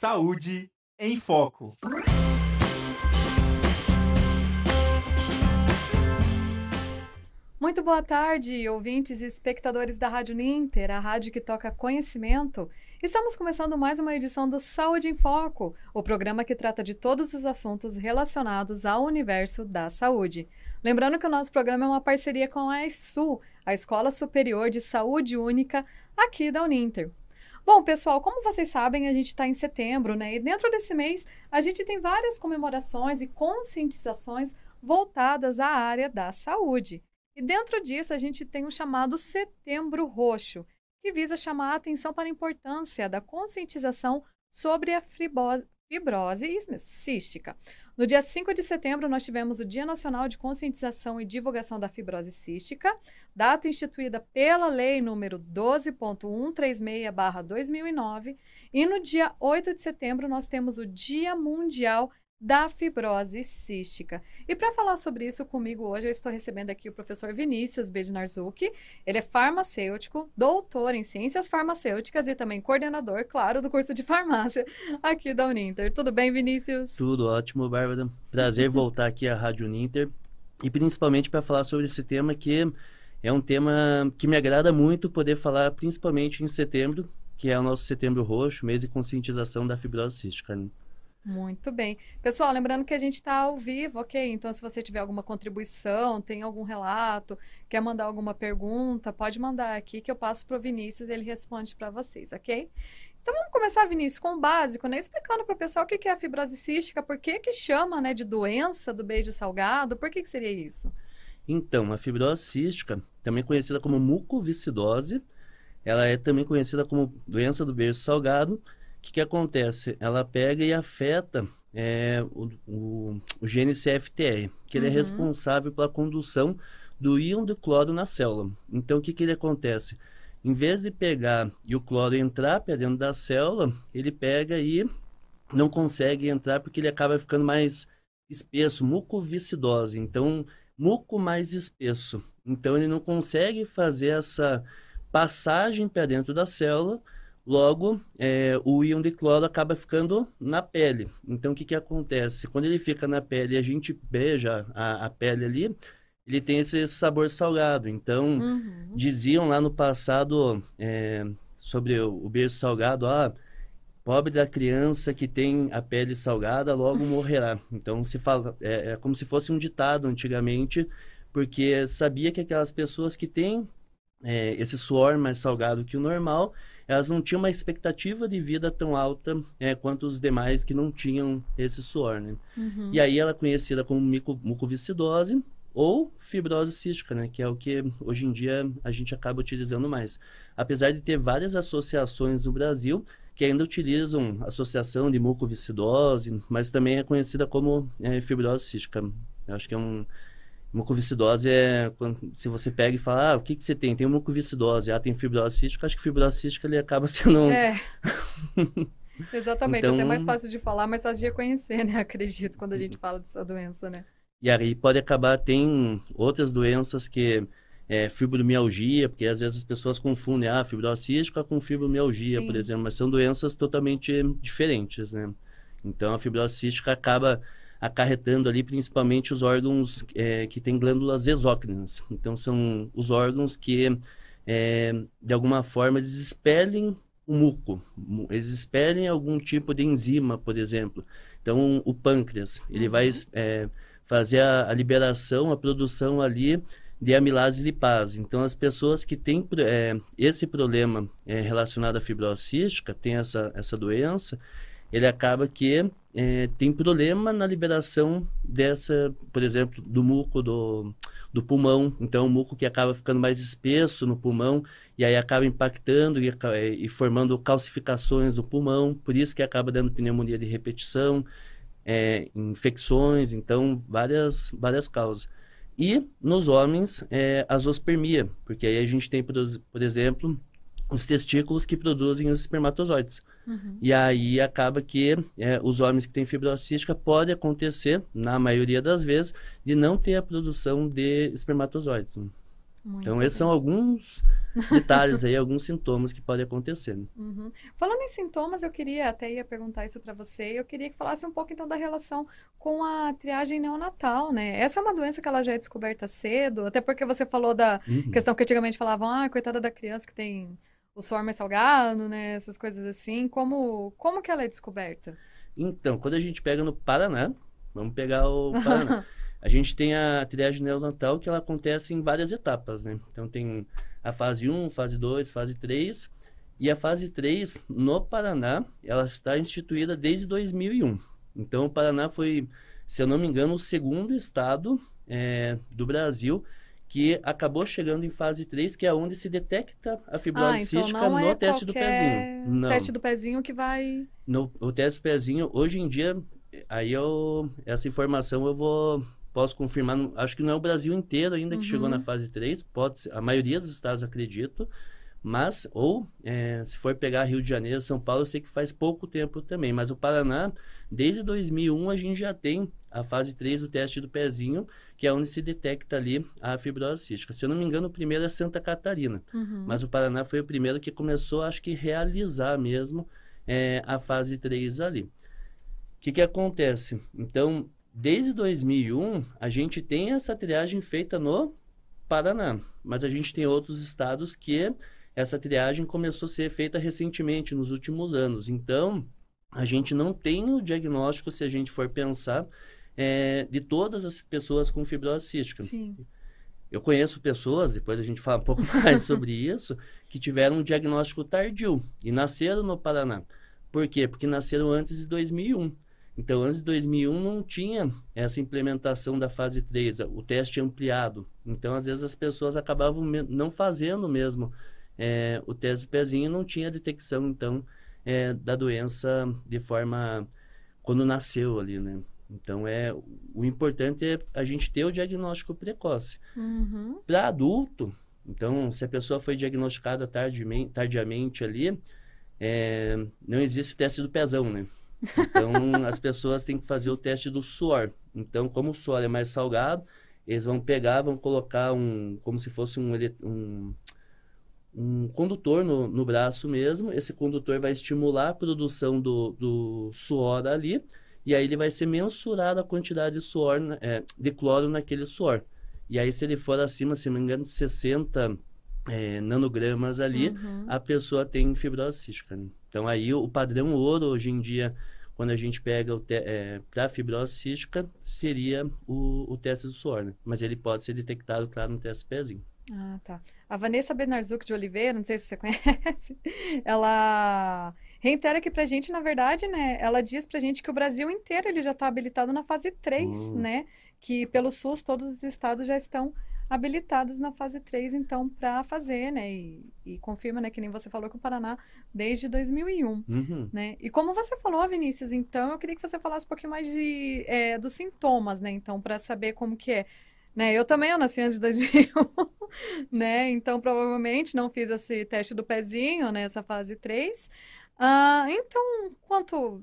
Saúde em Foco. Muito boa tarde, ouvintes e espectadores da Rádio Ninter, a rádio que toca conhecimento. Estamos começando mais uma edição do Saúde em Foco, o programa que trata de todos os assuntos relacionados ao universo da saúde. Lembrando que o nosso programa é uma parceria com a ESU, a Escola Superior de Saúde Única, aqui da Uninter. Bom, pessoal, como vocês sabem, a gente está em setembro, né? E dentro desse mês, a gente tem várias comemorações e conscientizações voltadas à área da saúde. E dentro disso, a gente tem o chamado Setembro Roxo, que visa chamar a atenção para a importância da conscientização sobre a fibrose cística. No dia 5 de setembro, nós tivemos o Dia Nacional de Conscientização e Divulgação da Fibrose Cística, data instituída pela Lei número 12.136-2009. E no dia 8 de setembro, nós temos o Dia Mundial da fibrose cística. E para falar sobre isso comigo hoje, eu estou recebendo aqui o professor Vinícius Bednarzuki. Ele é farmacêutico, doutor em ciências farmacêuticas e também coordenador, claro, do curso de farmácia aqui da Uninter. Tudo bem, Vinícius? Tudo ótimo, Bárbara. Prazer voltar aqui à Rádio Uninter e principalmente para falar sobre esse tema que é um tema que me agrada muito poder falar, principalmente em setembro, que é o nosso Setembro Roxo, mês de conscientização da fibrose cística. Muito bem. Pessoal, lembrando que a gente está ao vivo, ok? Então, se você tiver alguma contribuição, tem algum relato, quer mandar alguma pergunta, pode mandar aqui que eu passo para o Vinícius e ele responde para vocês, ok? Então, vamos começar, Vinícius, com o básico, né? Explicando para o pessoal o que é a fibrose cística, por que que chama né, de doença do beijo salgado, por que, que seria isso? Então, a fibrose cística, também conhecida como mucoviscidose, ela é também conhecida como doença do beijo salgado, que, que acontece? Ela pega e afeta é, o, o, o, gene CFTR, que ele é uhum. é responsável pela condução do íon do cloro na célula. Então, o que, que ele acontece? Em vez de pegar e o cloro entrar para dentro da célula, ele pega e não consegue entrar porque ele acaba ficando mais espesso, mucoviscidose. Então, muco mais espesso. Então, ele não consegue fazer essa passagem para dentro da célula Logo, é, o íon de cloro acaba ficando na pele. Então, o que, que acontece? Quando ele fica na pele e a gente beija a, a pele ali, ele tem esse sabor salgado. Então, uhum. diziam lá no passado é, sobre o, o beijo salgado, ah, pobre da criança que tem a pele salgada, logo morrerá. Então, se fala, é, é como se fosse um ditado antigamente, porque sabia que aquelas pessoas que têm é, esse suor mais salgado que o normal, elas não tinham uma expectativa de vida tão alta é, quanto os demais que não tinham esse suor, né? Uhum. E aí ela é conhecida como mucoviscidose ou fibrose cística, né? Que é o que hoje em dia a gente acaba utilizando mais. Apesar de ter várias associações no Brasil que ainda utilizam associação de mucoviscidose, mas também é conhecida como é, fibrose cística. Eu acho que é um Mucoviscidose é quando, se você pega e fala, ah, o que, que você tem? Tem mucoviscidose, ah, tem fibrose cística. Acho que fibrose cística ele acaba sendo. É. Exatamente, então, até mais fácil de falar, mais fácil de reconhecer, né? Acredito, quando a gente fala dessa doença, né? E aí pode acabar, tem outras doenças que é fibromialgia, porque às vezes as pessoas confundem a ah, fibrose cística com fibromialgia, Sim. por exemplo, mas são doenças totalmente diferentes, né? Então a fibrose cística acaba acarretando ali principalmente os órgãos é, que têm glândulas exócrinas. Então, são os órgãos que, é, de alguma forma, eles expelem o muco, eles expelem algum tipo de enzima, por exemplo. Então, o pâncreas, ele vai uhum. é, fazer a, a, liberação, a produção ali de amilase lipase. Então, as pessoas que têm é, esse problema é, relacionado à fibrose cística, tem essa, essa doença, ele acaba que é, tem problema na liberação dessa, por exemplo, do muco do, do pulmão. Então, o muco que acaba ficando mais espesso no pulmão e aí acaba impactando e, e formando calcificações do pulmão. Por isso que acaba dando pneumonia de repetição, é, infecções, então, várias, várias causas. E nos homens, é, a zoospermia, porque aí a gente tem, por, por exemplo, os testículos que produzem os espermatozoides. Uhum. E aí acaba que é, os homens que têm fibrose cística pode acontecer, na maioria das vezes, de não ter a produção de espermatozoides. Né? Muito Então, esses bem. são alguns detalhes aí, alguns sintomas que podem acontecer. né? Uhum. Falando em sintomas, eu queria até ia perguntar isso para você. Eu queria que falasse um pouco então da relação com a triagem neonatal, né? Essa é uma doença que ela já é descoberta cedo, até porque você falou da Uhum. questão que antigamente falavam, ah, coitada da criança que tem o suor mais salgado, né? Essas coisas assim. Como como que ela é descoberta? Então, quando a gente pega no Paraná, vamos pegar o Paraná. A gente tem a triagem neonatal que ela acontece em várias etapas, né? Então tem a fase 1, fase 2, fase 3. E a fase 3, no Paraná, ela está instituída desde 2001. Então o Paraná foi, se eu não me engano, o segundo estado eh, do Brasil que acabou chegando em fase 3, que é onde se detecta a fibrose Ah, então cística no é teste do pezinho. Não. teste do pezinho que vai. No, o teste do pezinho, hoje em dia, aí eu, essa informação eu vou, posso confirmar, acho que não é o Brasil inteiro ainda que Uhum. chegou na fase 3, pode ser, a maioria dos estados acredito, mas, ou é, se for pegar Rio de Janeiro, São Paulo, eu sei que faz pouco tempo também, mas o Paraná, desde 2001 a gente já tem a fase 3 do teste do pezinho, que é onde se detecta ali a fibrose cística. Se eu não me engano, o primeiro é Santa Catarina. Uhum. Mas o Paraná foi o primeiro que começou, acho que, realizar mesmo é, a fase 3 ali. O que, que acontece? Então, desde 2001, a gente tem essa triagem feita no Paraná, mas a gente tem outros estados que essa triagem começou a ser feita recentemente, nos últimos anos. Então, a gente não tem o diagnóstico, se a gente for pensar, é, de todas as pessoas com fibrose cística. Sim. Eu conheço pessoas, depois a gente fala um pouco mais sobre isso, que tiveram um diagnóstico tardio e nasceram no Paraná. Por quê? Porque nasceram antes de 2001. Então, antes de 2001 não tinha essa implementação da fase 3, o teste ampliado. Então, às vezes as pessoas acabavam não fazendo mesmo é, o teste do pezinho não tinha detecção, então, é, da doença de forma quando nasceu ali, né? Então, é, o importante é a gente ter o diagnóstico precoce. Uhum. Para adulto, então, se a pessoa foi diagnosticada tardiamente, tardiamente ali, é, não existe o teste do pezão, né? Então, as pessoas têm que fazer o teste do suor. Então, como o suor é mais salgado, eles vão pegar, vão colocar um, como se fosse um, um, um condutor no, no braço mesmo. Esse condutor vai estimular a produção do, do suor ali, e aí ele vai ser mensurado a quantidade de suor, na- é, de cloro naquele suor. E aí, se ele for acima, se não me engano, de 60 é, nanogramas ali, Uhum. a pessoa tem fibrose cística. né? Então, aí o padrão ouro, hoje em dia, quando a gente pega o para fibrose cística, seria o, o teste do suor, né? Mas ele pode ser detectado, claro, no teste pezinho. Ah, tá. A Vanessa Benarzuc de Oliveira, não sei se você conhece, ela reitera aqui pra gente, na verdade, né? Ela diz pra gente que o Brasil inteiro ele já está habilitado na fase 3, Hum. né? Que pelo SUS todos os estados já estão habilitados na fase 3, então, para fazer, né? E, e confirma, né, que nem você falou que o Paraná desde 2001. Uhum. né? E como você falou, Vinícius, então eu queria que você falasse um pouquinho mais de, é, dos sintomas, né? Então, para saber como que é. Né? Eu também, eu nasci antes de 2001, né? Então, provavelmente não fiz esse teste do pezinho, né? Essa fase 3. Ah, então, quanto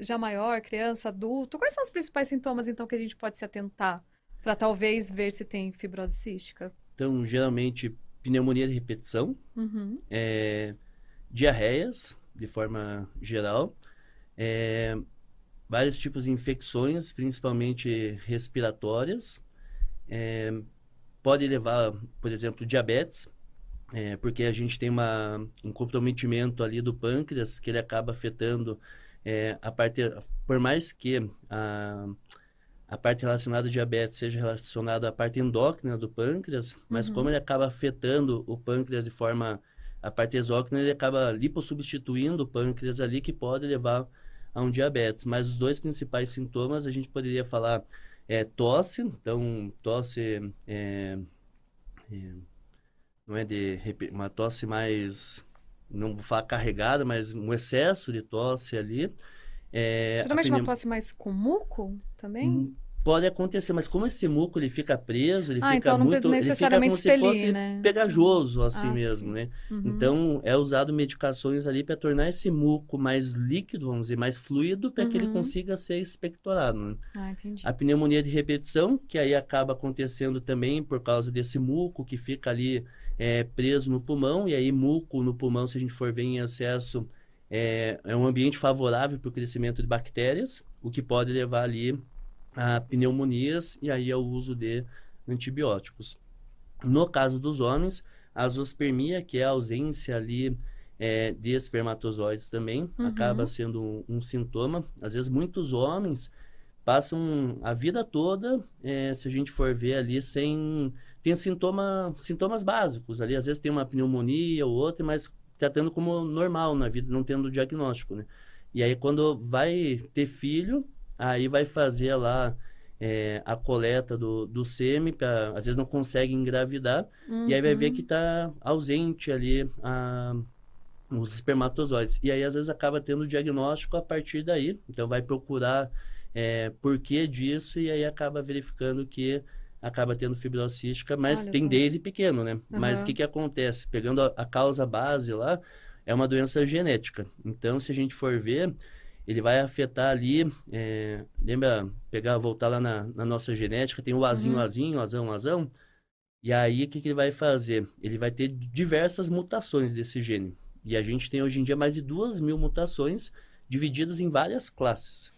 já maior, criança, adulto, quais são os principais sintomas, então, que a gente pode se atentar para talvez ver se tem fibrose cística? Então, geralmente, pneumonia de repetição, Uhum. é, diarreias, de forma geral, é, vários tipos de infecções, principalmente respiratórias, é, pode levar, por exemplo, diabetes, é, porque a gente tem uma, um comprometimento ali do pâncreas que ele acaba afetando é, a parte, por mais que a, a parte relacionada ao diabetes seja relacionada à parte endócrina do pâncreas, mas Uhum. como ele acaba afetando o pâncreas de forma a parte exócrina, ele acaba lipossubstituindo o pâncreas ali, que pode levar a um diabetes. Mas os dois principais sintomas, a gente poderia falar é tosse, então tosse é, é, não é de uma tosse mais, não vou falar carregada, mas um excesso de tosse ali. É, Geralmente uma pneu- tosse mais com muco também? Pode acontecer, mas como esse muco ele fica preso, ele Ah, fica então muito, ele fica necessariamente como se expelir, fosse né? pegajoso assim Ah, mesmo, sim. né? Uhum. Então é usado medicações ali para tornar esse muco mais líquido, vamos dizer, mais fluido, para que ele Uhum. consiga ser expectorado. né? Ah, entendi. A pneumonia de repetição, que aí acaba acontecendo também por causa desse muco que fica ali é, preso no pulmão, e aí muco no pulmão, se a gente for ver em excesso, é, é um ambiente favorável para o crescimento de bactérias, o que pode levar ali a pneumonias e aí ao uso de antibióticos. No caso dos homens, a zoospermia, que é a ausência ali é, de espermatozoides também, Uhum. acaba sendo um, um sintoma. Às vezes, muitos homens passam a vida toda, é, se a gente for ver ali, sem... Tem sintoma, sintomas básicos ali. Às vezes tem uma pneumonia ou outra, mas tratando como normal na vida, não tendo diagnóstico, né? E aí, quando vai ter filho, aí vai fazer lá é, a coleta do, do sêmen, pra, às vezes não consegue engravidar, e aí vai ver Uhum. que está ausente ali a, os espermatozoides. E aí, às vezes, acaba tendo o diagnóstico a partir daí. Então, vai procurar é, por que disso e aí acaba verificando que acaba tendo fibrose cística, mas Olha tem só. desde pequeno, né? Mas o que que acontece? Pegando a, a causa base lá, é uma doença genética. Então, se a gente for ver, ele vai afetar ali, é, lembra, pegar, voltar lá na, na nossa genética, tem o azinho, Uhum. azinho, azão, azão, e aí o que, que ele vai fazer? Ele vai ter diversas mutações desse gene. E a gente tem hoje em dia mais de duas mil mutações divididas em várias classes.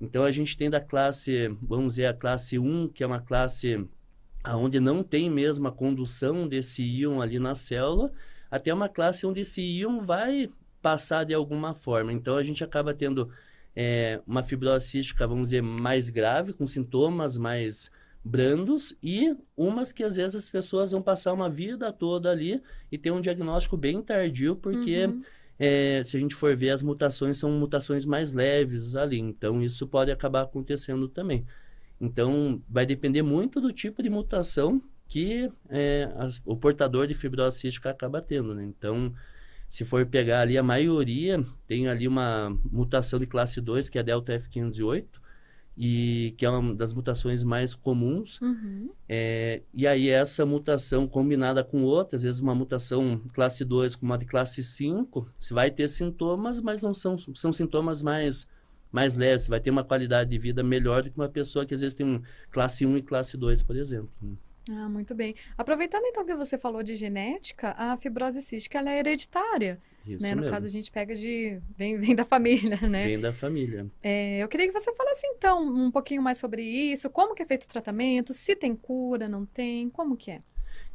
Então a gente tem da classe, vamos dizer, a classe 1, que é uma classe onde não tem mesmo a condução desse íon ali na célula, até uma classe onde esse íon vai passar de alguma forma. Então a gente acaba tendo é, uma fibrose cística, vamos dizer, mais grave, com sintomas mais brandos, e umas que às vezes as pessoas vão passar uma vida toda ali e ter um diagnóstico bem tardio, porque Uhum. é, se a gente for ver, as mutações são mutações mais leves ali, então isso pode acabar acontecendo também. Então, vai depender muito do tipo de mutação que é, as- o portador de fibrose cística acaba tendo, né? Então, se for pegar ali, a maioria tem ali uma mutação de classe 2, que é a delta F508, e que é uma das mutações mais comuns, Uhum. é, e aí essa mutação combinada com outra, às vezes uma mutação classe 2 com uma de classe 5, você vai ter sintomas, mas não são, são sintomas mais, mais leves. Você vai ter uma qualidade de vida melhor do que uma pessoa que às vezes tem um classe 1 e classe 2, por exemplo. Ah, muito bem. Aproveitando então que você falou de genética, a fibrose cística ela é hereditária, Isso né? No mesmo. caso a gente pega de vem, vem da família, né? Vem da família. É, eu queria que você falasse então um pouquinho mais sobre isso, como que é feito o tratamento, se tem cura, não tem, como que é?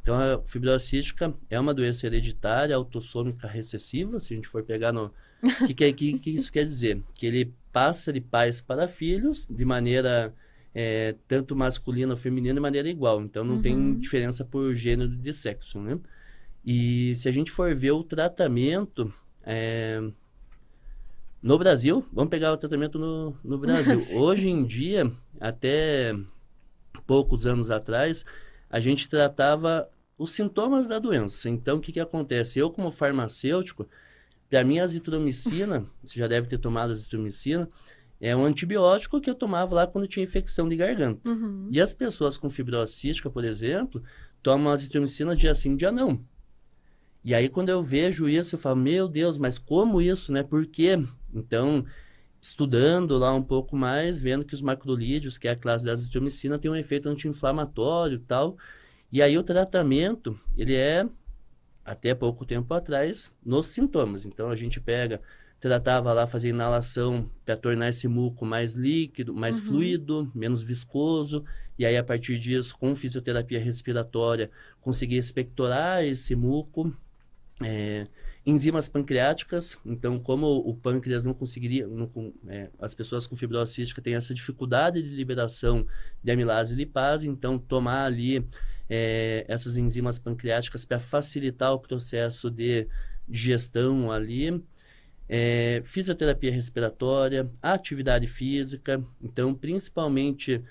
Então, a fibrose cística é uma doença hereditária, autossômica recessiva, se a gente for pegar no... O que, que, é- que, que isso quer dizer? Que ele passa de pais para filhos de maneira é, tanto masculina ou feminina de maneira igual. Então, não Uhum. tem diferença por gênero de sexo, né? E se a gente for ver o tratamento... é, No Brasil, vamos pegar o tratamento no, no Brasil. Hoje em dia, até poucos anos atrás, a gente tratava os sintomas da doença. Então, o que, que acontece? Eu, como farmacêutico, para mim, a azitromicina, você já deve ter tomado azitromicina, é um antibiótico que eu tomava lá quando tinha infecção de garganta. Uhum. E as pessoas com fibrose cística, por exemplo, tomam azitromicina dia sim, dia não. E aí, quando eu vejo isso, eu falo, meu Deus, mas como isso, né? Por quê? Então, estudando lá um pouco mais, vendo que os macrolídeos, que é a classe da azitromicina, tem um efeito anti-inflamatório e tal. E aí, o tratamento, ele é, até pouco tempo atrás, nos sintomas. Então, a gente pega, tratava lá, fazia inalação para tornar esse muco mais líquido, mais Uhum. fluido, menos viscoso. E aí, a partir disso, com fisioterapia respiratória, conseguia expectorar esse muco. É, enzimas pancreáticas, então como o pâncreas não conseguiria, não é, as pessoas com fibrose cística têm essa dificuldade de liberação de amilase e lipase, então tomar ali é, essas enzimas pancreáticas para facilitar o processo de digestão ali, é, fisioterapia respiratória, atividade física, então principalmente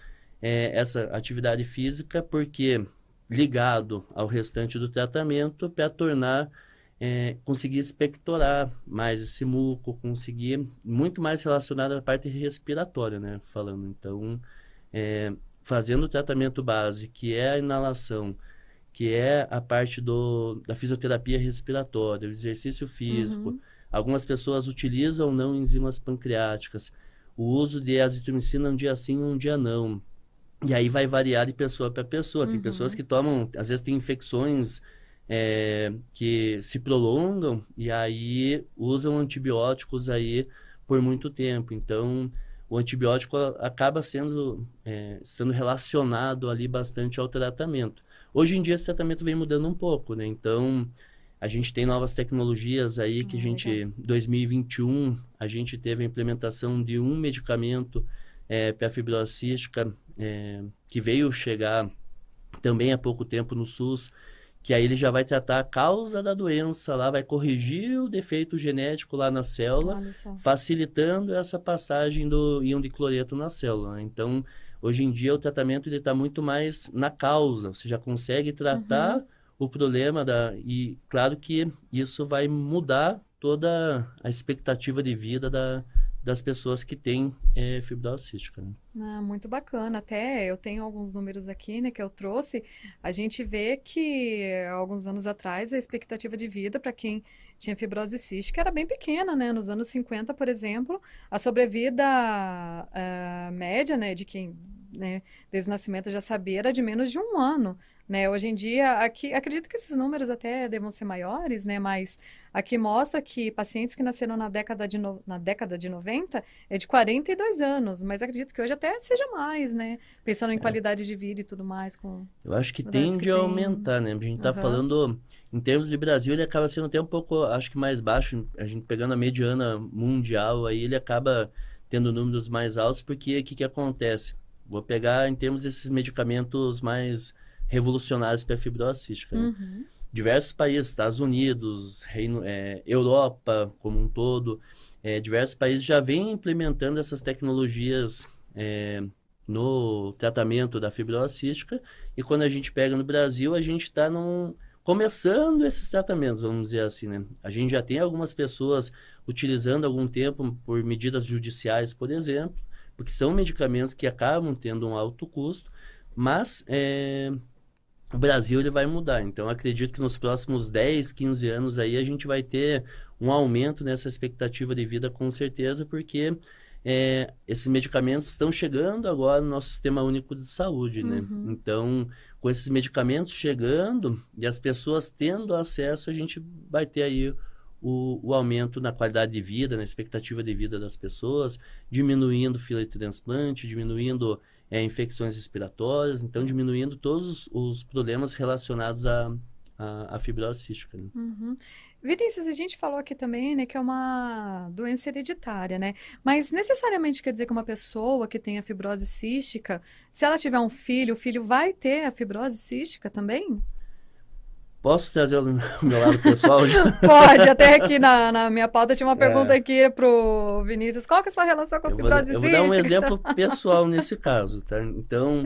é, essa atividade física, porque ligado ao restante do tratamento para tornar é, conseguir expectorar mais esse muco, conseguir muito mais relacionado à parte respiratória, né? Falando, então, é, fazendo o tratamento base, que é a inalação, que é a parte do, da fisioterapia respiratória, o exercício físico. Uhum. Algumas pessoas utilizam não enzimas pancreáticas. O uso de azitromicina um dia sim, um dia não. E aí vai variar de pessoa para pessoa. Tem uhum. pessoas que tomam, às vezes tem infecções é, que se prolongam e aí usam antibióticos aí por muito tempo. Então, o antibiótico acaba sendo, é, sendo relacionado ali bastante ao tratamento. Hoje em dia, esse tratamento vem mudando um pouco, né? Então, a gente tem novas tecnologias aí que a gente, em 2021, a gente teve a implementação de um medicamento é, para a fibrose cística é, que veio chegar também há pouco tempo no SUS, que aí ele já vai tratar a causa da doença lá, vai corrigir o defeito genético lá na célula, facilitando essa passagem do íon de cloreto na célula. Então, hoje em dia o tratamento ele está muito mais na causa, você já consegue tratar uhum. O problema da e claro que isso vai mudar toda a expectativa de vida da, das pessoas que têm é, fibrose cística. Né? Ah, muito bacana. Até eu tenho alguns números aqui, né, que eu trouxe. A gente vê que alguns anos atrás a expectativa de vida para quem tinha fibrose cística era bem pequena, né? Nos anos 50, por exemplo, a sobrevida uh, média, né, de quem né, desde o nascimento já sabia era de menos de um ano. Né? Hoje em dia, aqui, acredito que esses números até devam ser maiores, né? Mas aqui mostra que pacientes que nasceram na década de, no, na década de 90 é de 42 anos, mas acredito que hoje até seja mais, né? Pensando em é. qualidade de vida e tudo mais. Com Eu acho que tende que a tem... aumentar, né? A gente está uhum. falando, em termos de Brasil, ele acaba sendo até um pouco, acho que mais baixo, a gente pegando a mediana mundial, aí ele acaba tendo números mais altos, porque o que, que acontece? Vou pegar em termos desses medicamentos mais revolucionários para a fibrose cística. Né? Uhum. Diversos países, Estados Unidos, Reino, é, Europa como um todo, é, diversos países já vêm implementando essas tecnologias é, no tratamento da fibrose cística. E quando a gente pega no Brasil, a gente está começando esses tratamentos, vamos dizer assim, né? A gente já tem algumas pessoas utilizando algum tempo por medidas judiciais, por exemplo, porque são medicamentos que acabam tendo um alto custo, mas é, o Brasil ele vai mudar. Então, acredito que nos próximos 10, 15 anos aí a gente vai ter um aumento nessa expectativa de vida com certeza, porque é, esses medicamentos estão chegando agora no nosso sistema único de saúde, né? Uhum. Então, com esses medicamentos chegando e as pessoas tendo acesso, a gente vai ter aí o, o aumento na qualidade de vida, na expectativa de vida das pessoas, diminuindo fila de transplante, diminuindo é, infecções respiratórias, então diminuindo todos os problemas relacionados à, à, à fibrose cística. Né? Uhum. Vinícius, a gente falou aqui também, né, que é uma doença hereditária, né? Mas necessariamente quer dizer que uma pessoa que tem a fibrose cística, se ela tiver um filho, o filho vai ter a fibrose cística também? Posso trazer o meu lado pessoal? Pode, até aqui na, na minha pauta tinha uma é. pergunta é. aqui pro Vinícius. Qual que é a sua relação com a fibrose cística? Eu vou dar um exemplo pessoal nesse caso, tá? Então,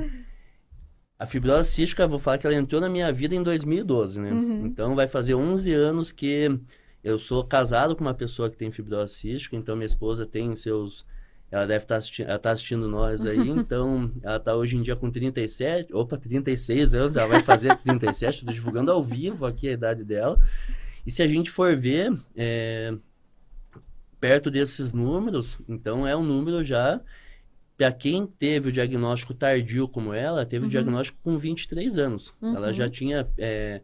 a fibrose cística, vou falar que ela entrou na minha vida em 2012, né? Uhum. Então, vai fazer 11 anos que eu sou casado com uma pessoa que tem fibrose cística, então minha esposa tem seus ela deve estar tá assistindo, ela tá assistindo nós aí, então ela está hoje em dia com 37, opa, 36 anos, ela vai fazer 37, estou divulgando ao vivo aqui a idade dela. E se a gente for ver, é, perto desses números, então é um número já, para quem teve o diagnóstico tardio como ela, teve uhum. o diagnóstico com 23 anos. Uhum. Ela já tinha é,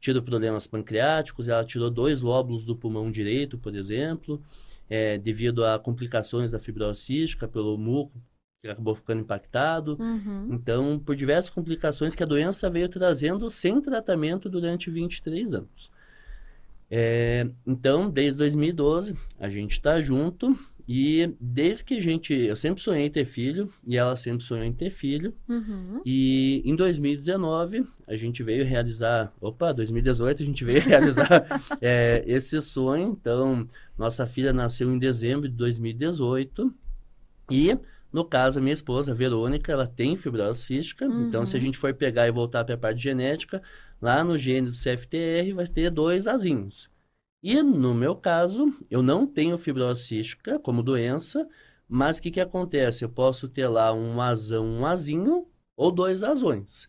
tido problemas pancreáticos, ela tirou dois lóbulos do pulmão direito, por exemplo, é, devido a complicações da fibrose cística, pelo muco, que acabou ficando impactado. Uhum. Então, por diversas complicações que a doença veio trazendo sem tratamento durante 23 anos. É, então, desde 2012, a gente está junto e desde que a gente. Eu sempre sonhei em ter filho e ela sempre sonhou em ter filho. Uhum. E em 2019, a gente veio realizar. Opa, 2018, a gente veio realizar é, esse sonho. Então, nossa filha nasceu em dezembro de 2018. E, no caso, a minha esposa, a Verônica, ela tem fibrose cística. Uhum. Então, se a gente for pegar e voltar para a parte genética, lá no gene do CFTR vai ter dois azinhos. E no meu caso, eu não tenho fibrose cística como doença, mas o que, que acontece? Eu posso ter lá um azão, um azinho, ou dois azões.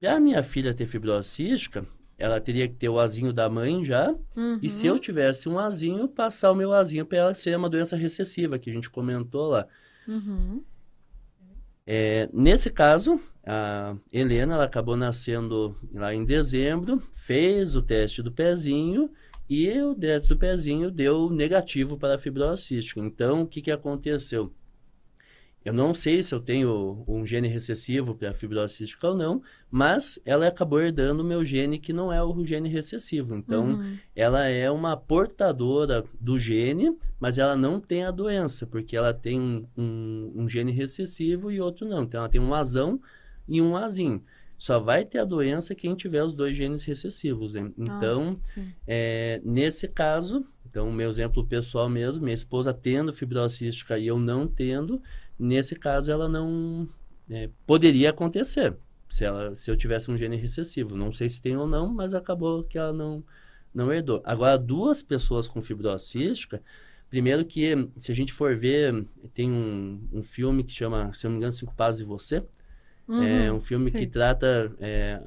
Para a minha filha ter fibrose cística, ela teria que ter o azinho da mãe já, Uhum. e se eu tivesse um azinho, passar o meu azinho para ela ser uma doença recessiva, que a gente comentou lá. Uhum. É, nesse caso, a Helena ela acabou nascendo lá em dezembro, fez o teste do pezinho e o teste do pezinho deu negativo para a fibrose cística. Então, o que, que aconteceu? Eu não sei se eu tenho um gene recessivo para a fibrose cística ou não, mas ela acabou herdando o meu gene que não é o gene recessivo. Então, Uhum. ela é uma portadora do gene, mas ela não tem a doença, porque ela tem um, um- um gene recessivo e outro não. Então, ela tem um azão e um azinho. Só vai ter a doença quem tiver os dois genes recessivos. né? Então, Ah, é, nesse caso, então, meu exemplo pessoal mesmo, minha esposa tendo fibrose cística e eu não tendo, nesse caso, ela não é, poderia acontecer se, ela, se eu tivesse um gene recessivo. Não sei se tem ou não, mas acabou que ela não, não herdou. Agora, duas pessoas com fibrose cística, primeiro que, se a gente for ver, tem um, um filme que chama, se eu não me engano, Cinco Passos e Você. É Uhum. um filme sim. que trata é,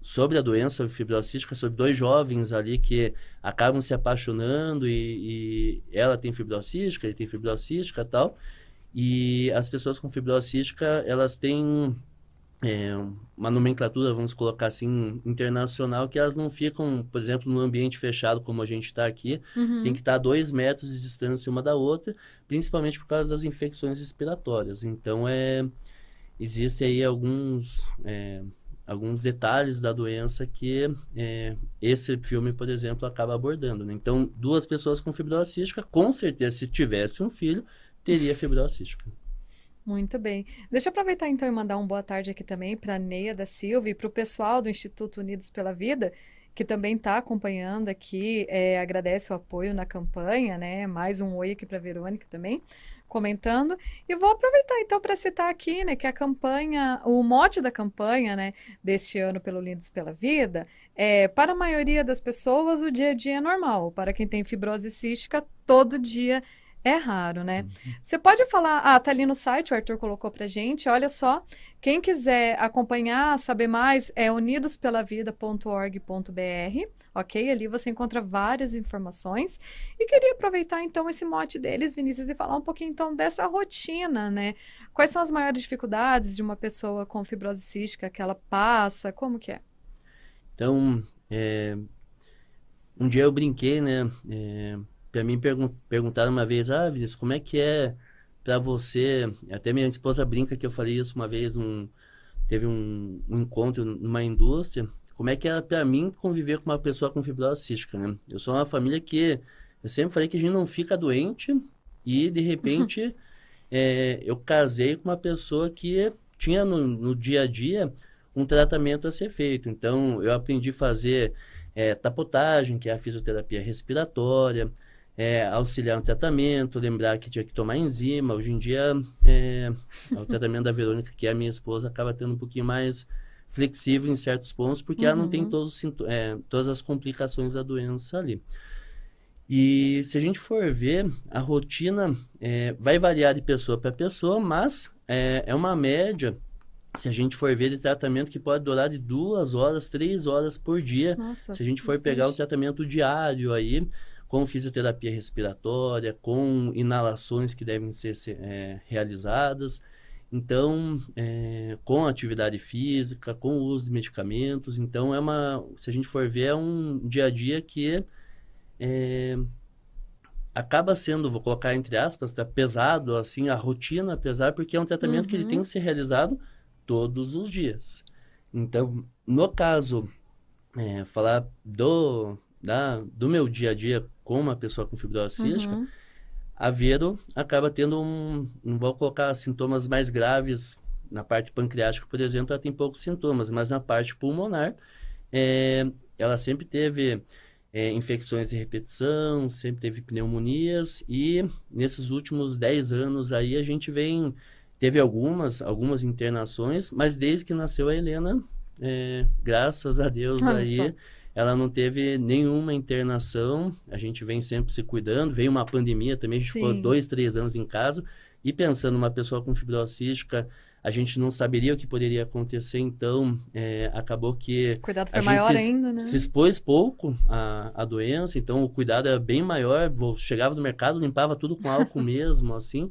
sobre a doença, sobre fibrose cística, sobre dois jovens ali que acabam se apaixonando e, e ela tem fibrose cística, ele tem fibrose cística e tal. E as pessoas com fibrose cística, elas têm é, uma nomenclatura, vamos colocar assim, internacional, que elas não ficam, por exemplo, num ambiente fechado como a gente está aqui, Uhum. tem que estar a dois metros de distância uma da outra, principalmente por causa das infecções respiratórias. Então, é, existem aí alguns, é, alguns detalhes da doença que é, esse filme, por exemplo, acaba abordando. né? Então, duas pessoas com fibrose cística, com certeza, se tivesse um filho, teria fibrose cística. Muito bem. Deixa eu aproveitar então e mandar um boa tarde aqui também para a Neia da Silva e para o pessoal do Instituto Unidos pela Vida, que também está acompanhando aqui, é, agradece o apoio na campanha, né? Mais um oi aqui para Verônica também, comentando. E vou aproveitar então para citar aqui, né, que a campanha, o mote da campanha, né, deste ano pelo Unidos pela Vida, é para a maioria das pessoas o dia a dia é normal. Para quem tem fibrose cística, todo dia é raro, né? Você pode falar, ah, tá ali no site, o Arthur colocou pra gente, olha só, quem quiser acompanhar, saber mais, é unidospelavida.org.br, ok? Ali você encontra várias informações. E queria aproveitar então esse mote deles, Vinícius, e falar um pouquinho então dessa rotina, né? Quais são as maiores dificuldades de uma pessoa com fibrose cística que ela passa? Como que é? Então, é, um dia eu brinquei, né? É, para mim pergun perguntaram uma vez, ah, Vinícius, como é que é para você? Até minha esposa brinca que eu falei isso uma vez, um, teve um, um encontro numa indústria. Como é que era para mim conviver com uma pessoa com fibrose cística, né? Eu sou uma família que eu sempre falei que a gente não fica doente e de repente é, eu casei com uma pessoa que tinha no, no dia a dia um tratamento a ser feito. Então, eu aprendi a fazer é, tapotagem, que é a fisioterapia respiratória, é, auxiliar no tratamento, lembrar que tinha que tomar enzima. Hoje em dia, é, o tratamento da Verônica, que é a minha esposa, acaba tendo um pouquinho mais flexível em certos pontos, porque ela não tem Uhum. todos os é, todas as complicações da doença ali. E se a gente for ver, a rotina é, vai variar de pessoa para pessoa, mas é, é uma média, se a gente for ver, de tratamento que pode durar de duas horas, três horas por dia. Nossa, Se a gente for pegar o tratamento diário aí, com fisioterapia respiratória, com inalações que devem ser, ser, é, realizadas. Então, é, com atividade física, com o uso de medicamentos. Então, é uma, se a gente for ver, é um dia a dia que é, acaba sendo, vou colocar entre aspas, tá pesado, assim, a rotina pesada, porque é um tratamento que ele Uhum. tem que ser realizado todos os dias. Então, no caso, é, falar do, da, do meu dia a dia com uma pessoa com fibrose cística, Uhum. A Vero acaba tendo um, não vou colocar sintomas mais graves na parte pancreática, por exemplo, ela tem poucos sintomas, mas na parte pulmonar, é, ela sempre teve é, infecções de repetição, sempre teve pneumonias e nesses últimos 10 anos aí a gente vem, teve algumas, algumas internações, mas desde que nasceu a Helena, é, graças a Deus Olha aí. Ela não teve nenhuma internação, a gente vem sempre se cuidando, veio uma pandemia também, a gente ficou Sim. dois, três anos em casa, e pensando numa pessoa com fibrose cística, a gente não saberia o que poderia acontecer, então é, acabou que. O cuidado foi maior se, ainda, né? Se expôs pouco à, à doença, então o cuidado era bem maior. Chegava no mercado, limpava tudo com álcool mesmo, assim.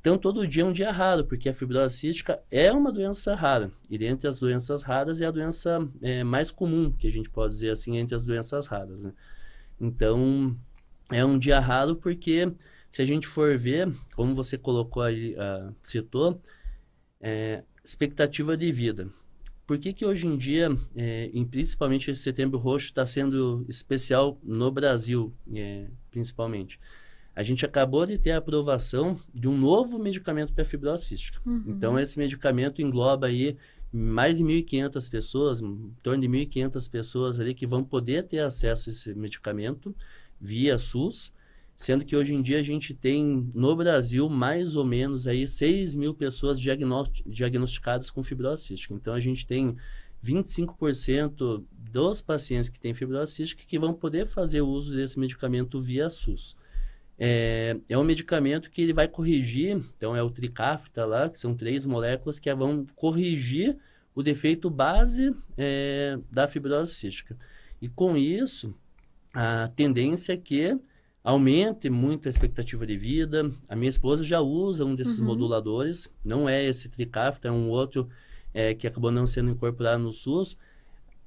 Então, todo dia é um dia raro, porque a fibrose cística é uma doença rara. E dentre as doenças raras é a doença é, mais comum, que a gente pode dizer assim, entre as doenças raras. Né? Então, é um dia raro porque, se a gente for ver, como você colocou aí, uh, citou, é, expectativa de vida. Por que, que hoje em dia, é, em, principalmente esse setembro roxo, está sendo especial no Brasil, é, principalmente? A gente acabou de ter a aprovação de um novo medicamento para fibrose cística. Uhum. Então, esse medicamento engloba aí mais de 1.500 pessoas, em torno de 1.500 pessoas ali que vão poder ter acesso a esse medicamento via SUS, sendo que hoje em dia a gente tem no Brasil mais ou menos aí 6 mil pessoas diagnosticadas com fibrose cística. Então, a gente tem 25% dos pacientes que têm fibrose cística que vão poder fazer uso desse medicamento via SUS. É, é um medicamento que ele vai corrigir, então é o tricafta lá, que são três moléculas que vão corrigir o defeito base é, da fibrose cística. E com isso, a tendência é que aumente muito a expectativa de vida. A minha esposa já usa um desses uhum. moduladores, não é esse tricafta, é um outro é, que acabou não sendo incorporado no SUS,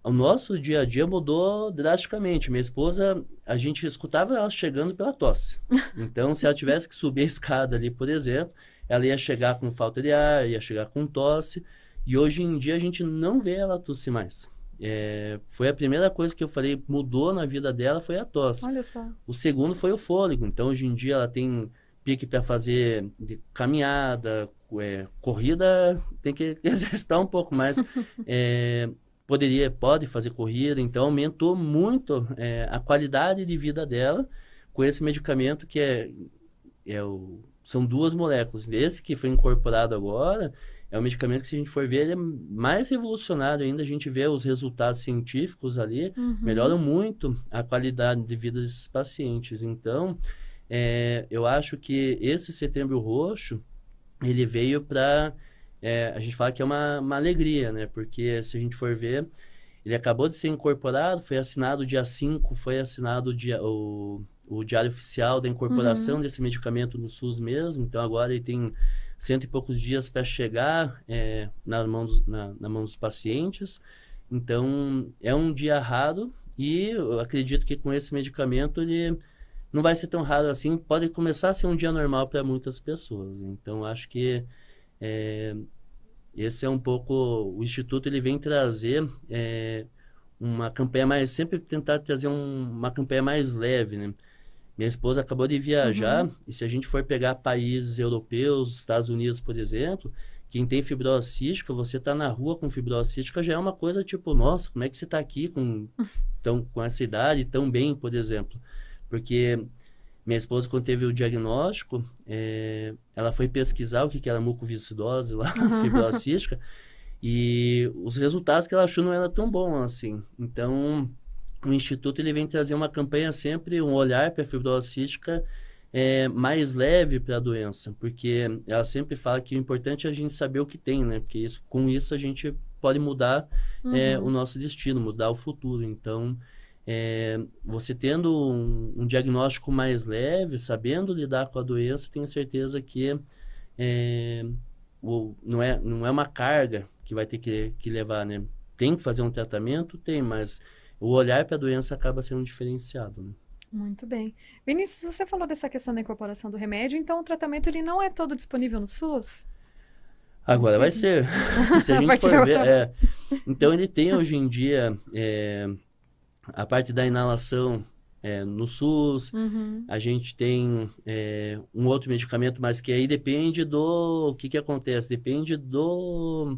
o nosso dia a dia mudou drasticamente. Minha esposa, a gente escutava ela chegando pela tosse. Então, se ela tivesse que subir a escada ali, por exemplo, ela ia chegar com falta de ar, ia chegar com tosse. E hoje em dia a gente não vê ela tossir mais. É, foi a primeira coisa que eu falei mudou na vida dela foi a tosse. Olha só. O segundo foi o fôlego. Então, hoje em dia ela tem pique para fazer caminhada, é, corrida, tem que exercitar um pouco mais. é, poderia, pode fazer corrida, então aumentou muito é, a qualidade de vida dela com esse medicamento que é, é o, são duas moléculas. Esse que foi incorporado agora é um medicamento que, se a gente for ver, ele é mais revolucionário ainda. A gente vê os resultados científicos ali, uhum. melhoram muito a qualidade de vida desses pacientes. Então, é, eu acho que esse setembro roxo, ele veio para é, a gente fala que é uma, uma alegria, né? Porque se a gente for ver, ele acabou de ser incorporado, foi assinado dia 5, foi assinado o, dia, o, o diário oficial da incorporação uhum. desse medicamento no SUS mesmo. Então agora ele tem cento e poucos dias para chegar é, na, mão dos, na, na mão dos pacientes. Então é um dia raro e eu acredito que com esse medicamento ele não vai ser tão raro assim. Pode começar a ser um dia normal para muitas pessoas. Então acho que é, esse é um pouco o instituto ele vem trazer é, uma campanha mais sempre tentar trazer um, uma campanha mais leve, né? Minha esposa acabou de viajar uhum. e se a gente for pegar países europeus, Estados Unidos, por exemplo, quem tem fibrose cística, você tá na rua com fibrose cística já é uma coisa tipo, nossa, como é que você está aqui com tão com essa idade tão bem, por exemplo? Porque minha esposa, quando teve o diagnóstico, é, ela foi pesquisar o que, que era mucoviscidose lá, fibrose cística, e os resultados que ela achou não eram tão bons assim. Então, o Instituto ele vem trazer uma campanha sempre, um olhar para a fibrose cística é, mais leve para a doença, porque ela sempre fala que o importante é a gente saber o que tem, né? Porque isso, com isso a gente pode mudar é, uhum. é, o nosso destino, mudar o futuro. Então, é, você tendo um, um, diagnóstico mais leve, sabendo lidar com a doença, tenho certeza que é, o, não, é, não é uma carga que vai ter que, que levar, né? Tem que fazer um tratamento? Tem, mas o olhar para a doença acaba sendo diferenciado, né? Muito bem. Vinícius, você falou dessa questão da incorporação do remédio, então o tratamento ele não é todo disponível no SUS? Agora vai ser. Se a gente for ver. É, então ele tem hoje em dia é, a parte da inalação é, no SUS, uhum. a gente tem é, um outro medicamento, mas que aí depende do... O que, que acontece? Depende do...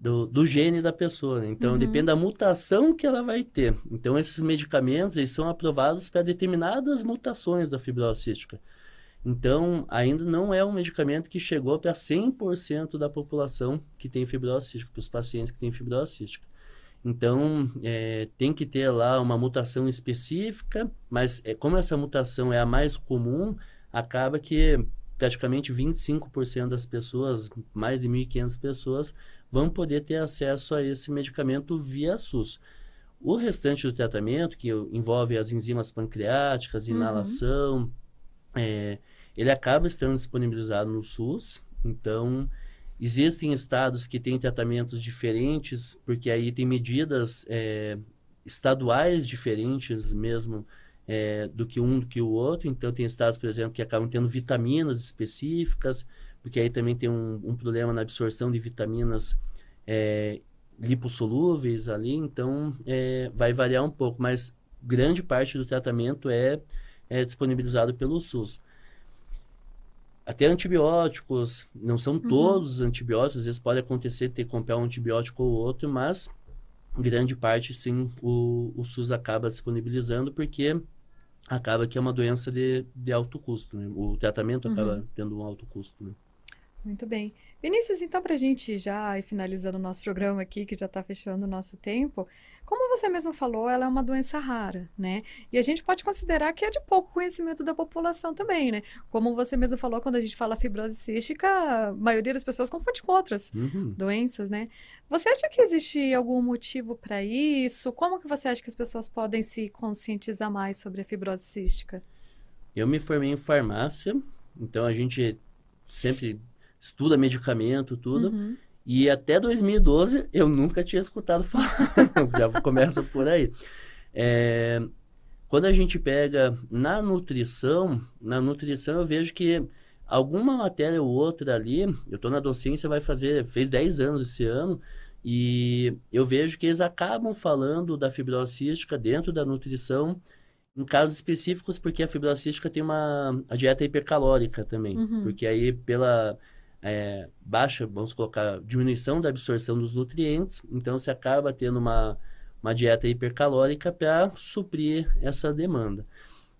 Do, do gene da pessoa, né? Então, uhum. depende da mutação que ela vai ter. Então, esses medicamentos, eles são aprovados para determinadas mutações da fibrose cística. Então, ainda não é um medicamento que chegou para 100% da população que tem fibrose cística, para os pacientes que têm fibrose cística. Então, é, tem que ter lá uma mutação específica, mas é, como essa mutação é a mais comum, acaba que praticamente 25% das pessoas, mais de 1.500 pessoas, vão poder ter acesso a esse medicamento via SUS. O restante do tratamento, que envolve as enzimas pancreáticas, uhum. inalação, uhum. é, ele acaba estando disponibilizado no SUS. Então, existem estados que têm tratamentos diferentes, porque aí tem medidas é, estaduais diferentes mesmo é, do que um do que o outro. Então, tem estados, por exemplo, que acabam tendo vitaminas específicas, porque aí também tem um, um problema na absorção de vitaminas é, lipossolúveis ali, então é, vai variar um pouco, mas grande parte do tratamento é, é disponibilizado pelo SUS. Até antibióticos, não são uhum. todos os antibióticos, às vezes pode acontecer ter que comprar um antibiótico ou outro, mas grande parte sim o, o SUS acaba disponibilizando porque acaba que é uma doença de, de alto custo, né? o tratamento acaba uhum. tendo um alto custo. Né? Muito bem. Vinícius, então, para a gente já ir finalizando o nosso programa aqui, que já está fechando o nosso tempo, como você mesmo falou, ela é uma doença rara, né? E a gente pode considerar que é de pouco conhecimento da população também, né? Como você mesmo falou, quando a gente fala fibrose cística, a maioria das pessoas confunde com outras uhum. doenças, né? Você acha que existe algum motivo para isso? Como que você acha que as pessoas podem se conscientizar mais sobre a fibrose cística? Eu me formei em farmácia, então a gente sempre estuda medicamento, tudo. Uhum. E até 2012 eu nunca tinha escutado falar. Já começa por aí. É, quando a gente pega na nutrição, na nutrição eu vejo que alguma matéria ou outra ali, eu estou na docência, vai fazer, fez 10 anos esse ano, e eu vejo que eles acabam falando da fibrose cística dentro da nutrição, em casos específicos, porque a fibrose cística tem uma a dieta hipercalórica também, uhum. porque aí pela é, baixa, vamos colocar, diminuição da absorção dos nutrientes, então você acaba tendo uma, uma dieta hipercalórica para suprir essa demanda.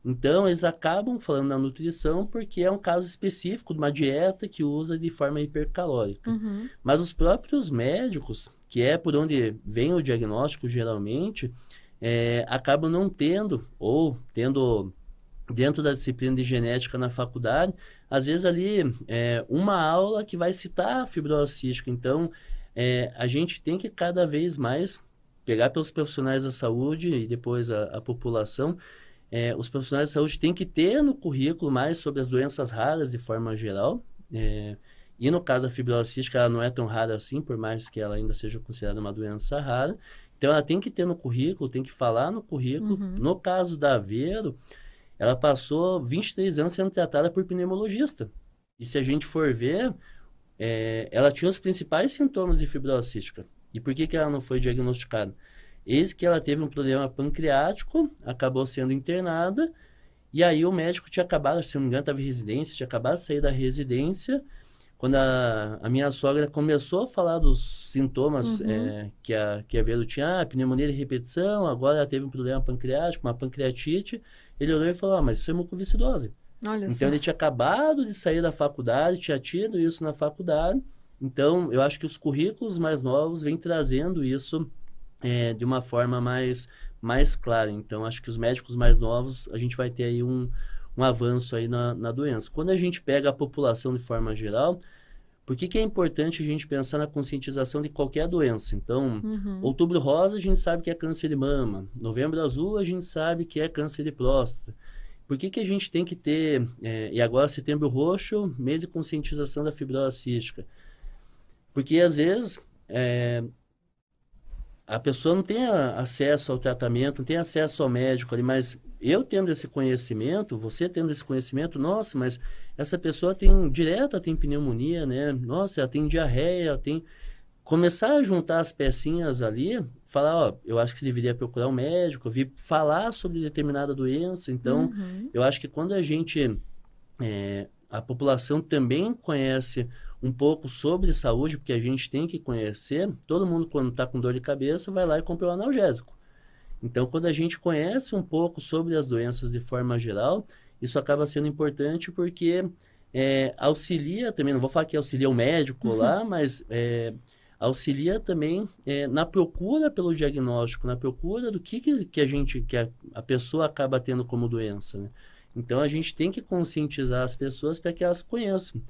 Então, eles acabam falando na nutrição porque é um caso específico de uma dieta que usa de forma hipercalórica. Uhum. Mas os próprios médicos, que é por onde vem o diagnóstico geralmente, é, acabam não tendo, ou tendo dentro da disciplina de genética na faculdade, às vezes ali é uma aula que vai citar a fibrose cística. Então, é, a gente tem que cada vez mais pegar pelos profissionais da saúde e depois a, a população. É, os profissionais da saúde têm que ter no currículo mais sobre as doenças raras de forma geral. É, e no caso da fibrose cística, ela não é tão rara assim, por mais que ela ainda seja considerada uma doença rara. Então, ela tem que ter no currículo, tem que falar no currículo. Uhum. No caso da Aveiro, ela passou 23 anos sendo tratada por pneumologista. E se a gente for ver, é, ela tinha os principais sintomas de fibrose cística. E por que, que ela não foi diagnosticada? Eis que ela teve um problema pancreático, acabou sendo internada, e aí o médico tinha acabado, se não me engano, estava em residência, tinha acabado de sair da residência, quando a, a minha sogra começou a falar dos sintomas uhum. é, que a, que a Velo tinha, ah, pneumonia de repetição, agora ela teve um problema pancreático, uma pancreatite, ele olhou e falou: ah, mas isso é mucoviscidose. Olha então só. ele tinha acabado de sair da faculdade, tinha tido isso na faculdade. Então eu acho que os currículos mais novos vêm trazendo isso é, de uma forma mais, mais clara. Então acho que os médicos mais novos a gente vai ter aí um, um avanço aí na, na doença. Quando a gente pega a população de forma geral, por que, que, é importante a gente pensar na conscientização de qualquer doença? Então, uhum. outubro rosa a gente sabe que é câncer de mama, novembro azul a gente sabe que é câncer de próstata. Por que, que a gente tem que ter, é, e agora setembro roxo, mês de conscientização da fibrose cística? Porque às vezes é, a pessoa não tem acesso ao tratamento, não tem acesso ao médico ali, mas eu tendo esse conhecimento, você tendo esse conhecimento, nossa, mas essa pessoa tem direto, tem pneumonia, né? Nossa, ela tem diarreia, ela tem começar a juntar as pecinhas ali, falar, ó, eu acho que você deveria procurar um médico, vir falar sobre determinada doença. Então, uhum. eu acho que quando a gente é, a população também conhece um pouco sobre saúde, porque a gente tem que conhecer. Todo mundo, quando está com dor de cabeça, vai lá e compra o um analgésico. Então, quando a gente conhece um pouco sobre as doenças de forma geral, isso acaba sendo importante porque é, auxilia também, não vou falar que auxilia o médico uhum. lá, mas é, auxilia também é, na procura pelo diagnóstico, na procura do que, que, que a gente, que a, a, pessoa acaba tendo como doença, né? Então a gente tem que conscientizar as pessoas para que elas conheçam.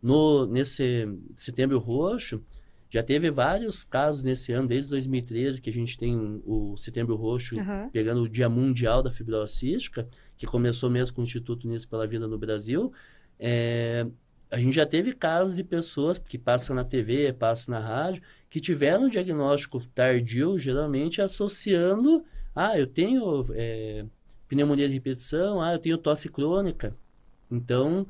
No, nesse setembro roxo, já teve vários casos nesse ano, desde 2013, que a gente tem o Setembro Roxo, uhum. pegando o Dia Mundial da Fibrose Cística, que começou mesmo com o Instituto Unidos pela Vida no Brasil. É, a gente já teve casos de pessoas que passam na TV, passam na rádio, que tiveram um diagnóstico tardio, geralmente associando, ah, eu tenho é, pneumonia de repetição, ah, eu tenho tosse crônica. Então,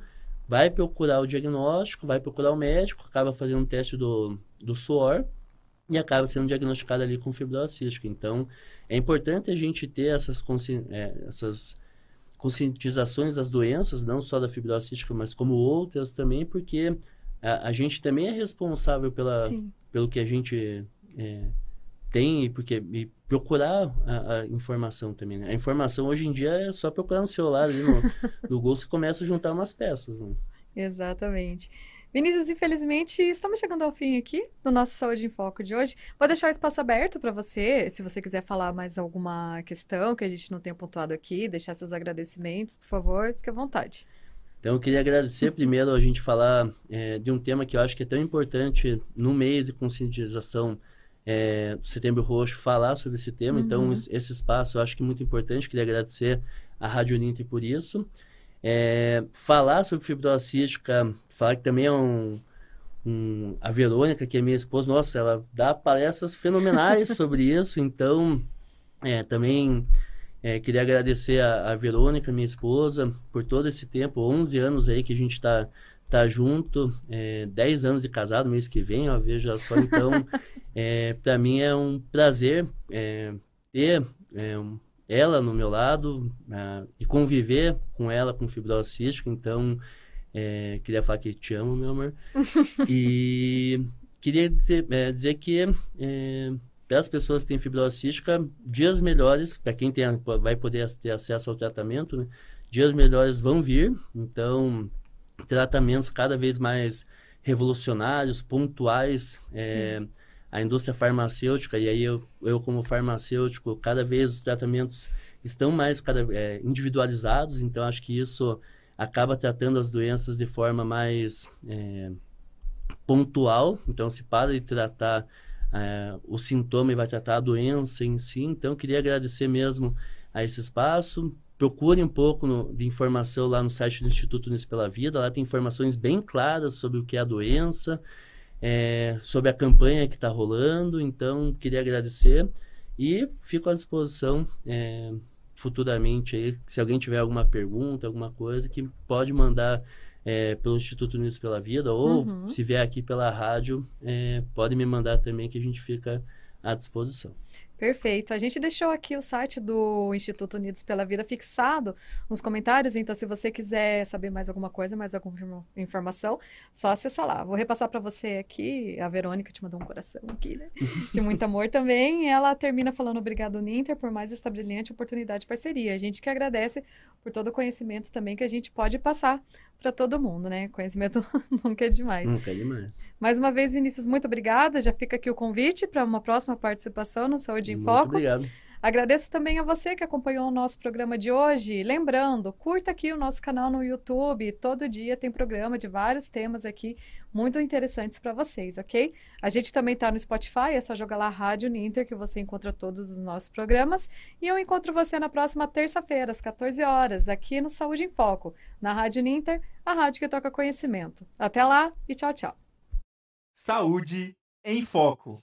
vai procurar o diagnóstico, vai procurar o médico, acaba fazendo um teste do, do suor e acaba sendo diagnosticado ali com fibrose cística. Então, é importante a gente ter essas, consci... é, essas conscientizações das doenças, não só da fibrose cística, mas como outras também, porque a, a gente também é responsável pela, pelo que a gente é, tem, porque e procurar a, a informação também. Né? A informação hoje em dia é só procurar no celular ali no, no Google, você começa a juntar umas peças. Né? Exatamente. Vinícius, infelizmente, estamos chegando ao fim aqui do nosso Saúde em Foco de hoje. Vou deixar o espaço aberto para você, se você quiser falar mais alguma questão que a gente não tenha pontuado aqui, deixar seus agradecimentos, por favor, fique à vontade. Então, eu queria agradecer primeiro a gente falar é, de um tema que eu acho que é tão importante no mês de conscientização é, Setembro Roxo, falar sobre esse tema. Então, uhum. Então, esse espaço eu acho que é muito importante. Queria agradecer a Rádio Uninter por isso. É, falar sobre fibrose cística, falar que também é um, um, a Verônica, que é minha esposa, nossa, ela dá palestras fenomenais sobre isso, então é, também é, queria agradecer a, a, Verônica, minha esposa, por todo esse tempo, 11 anos aí que a gente está tá junto, é, 10 anos de casado mês que vem, ó, veja só, então, é, para mim é um prazer é, ter é, ela no meu lado e conviver com ela com fibrose cística. Então, é, queria falar que te amo, meu amor. e queria dizer, é, dizer que é, para as pessoas que têm fibrose cística, dias melhores, para quem tem, vai poder ter acesso ao tratamento, né? dias melhores vão vir. Então, tratamentos cada vez mais revolucionários, pontuais. É, a indústria farmacêutica, e aí eu, eu como farmacêutico, cada vez os tratamentos estão mais cada, é, individualizados, então acho que isso acaba tratando as doenças de forma mais é, pontual, então se para de tratar é, o sintoma e vai tratar a doença em si, então queria agradecer mesmo a esse espaço, procure um pouco no, de informação lá no site do Instituto Unis pela Vida, lá tem informações bem claras sobre o que é a doença, é, sobre a campanha que está rolando. Então, queria agradecer e fico à disposição é, futuramente aí, se alguém tiver alguma pergunta, alguma coisa, que pode mandar é, pelo Instituto Unidos pela Vida ou uhum. se vier aqui pela rádio, é, pode me mandar também que a gente fica à disposição. Perfeito. A gente deixou aqui o site do Instituto Unidos pela Vida fixado nos comentários, então se você quiser saber mais alguma coisa, mais alguma informação, só acessar lá. Vou repassar para você aqui, a Verônica te mandou um coração aqui, né? De muito amor também. ela termina falando obrigado, Ninter, por mais esta brilhante oportunidade de parceria. A gente que agradece por todo o conhecimento também que a gente pode passar para todo mundo, né? Conhecimento nunca é demais. Nunca é demais. Mais uma vez, Vinícius, muito obrigada. Já fica aqui o convite para uma próxima participação no Saúde em muito Foco. Obrigado. Agradeço também a você que acompanhou o nosso programa de hoje. Lembrando, curta aqui o nosso canal no YouTube. Todo dia tem programa de vários temas aqui muito interessantes para vocês, ok? A gente também está no Spotify, é só jogar lá Rádio Ninter que você encontra todos os nossos programas. E eu encontro você na próxima terça-feira, às 14 horas, aqui no Saúde em Foco, na Rádio Ninter, a rádio que toca conhecimento. Até lá e tchau, tchau. Saúde em Foco.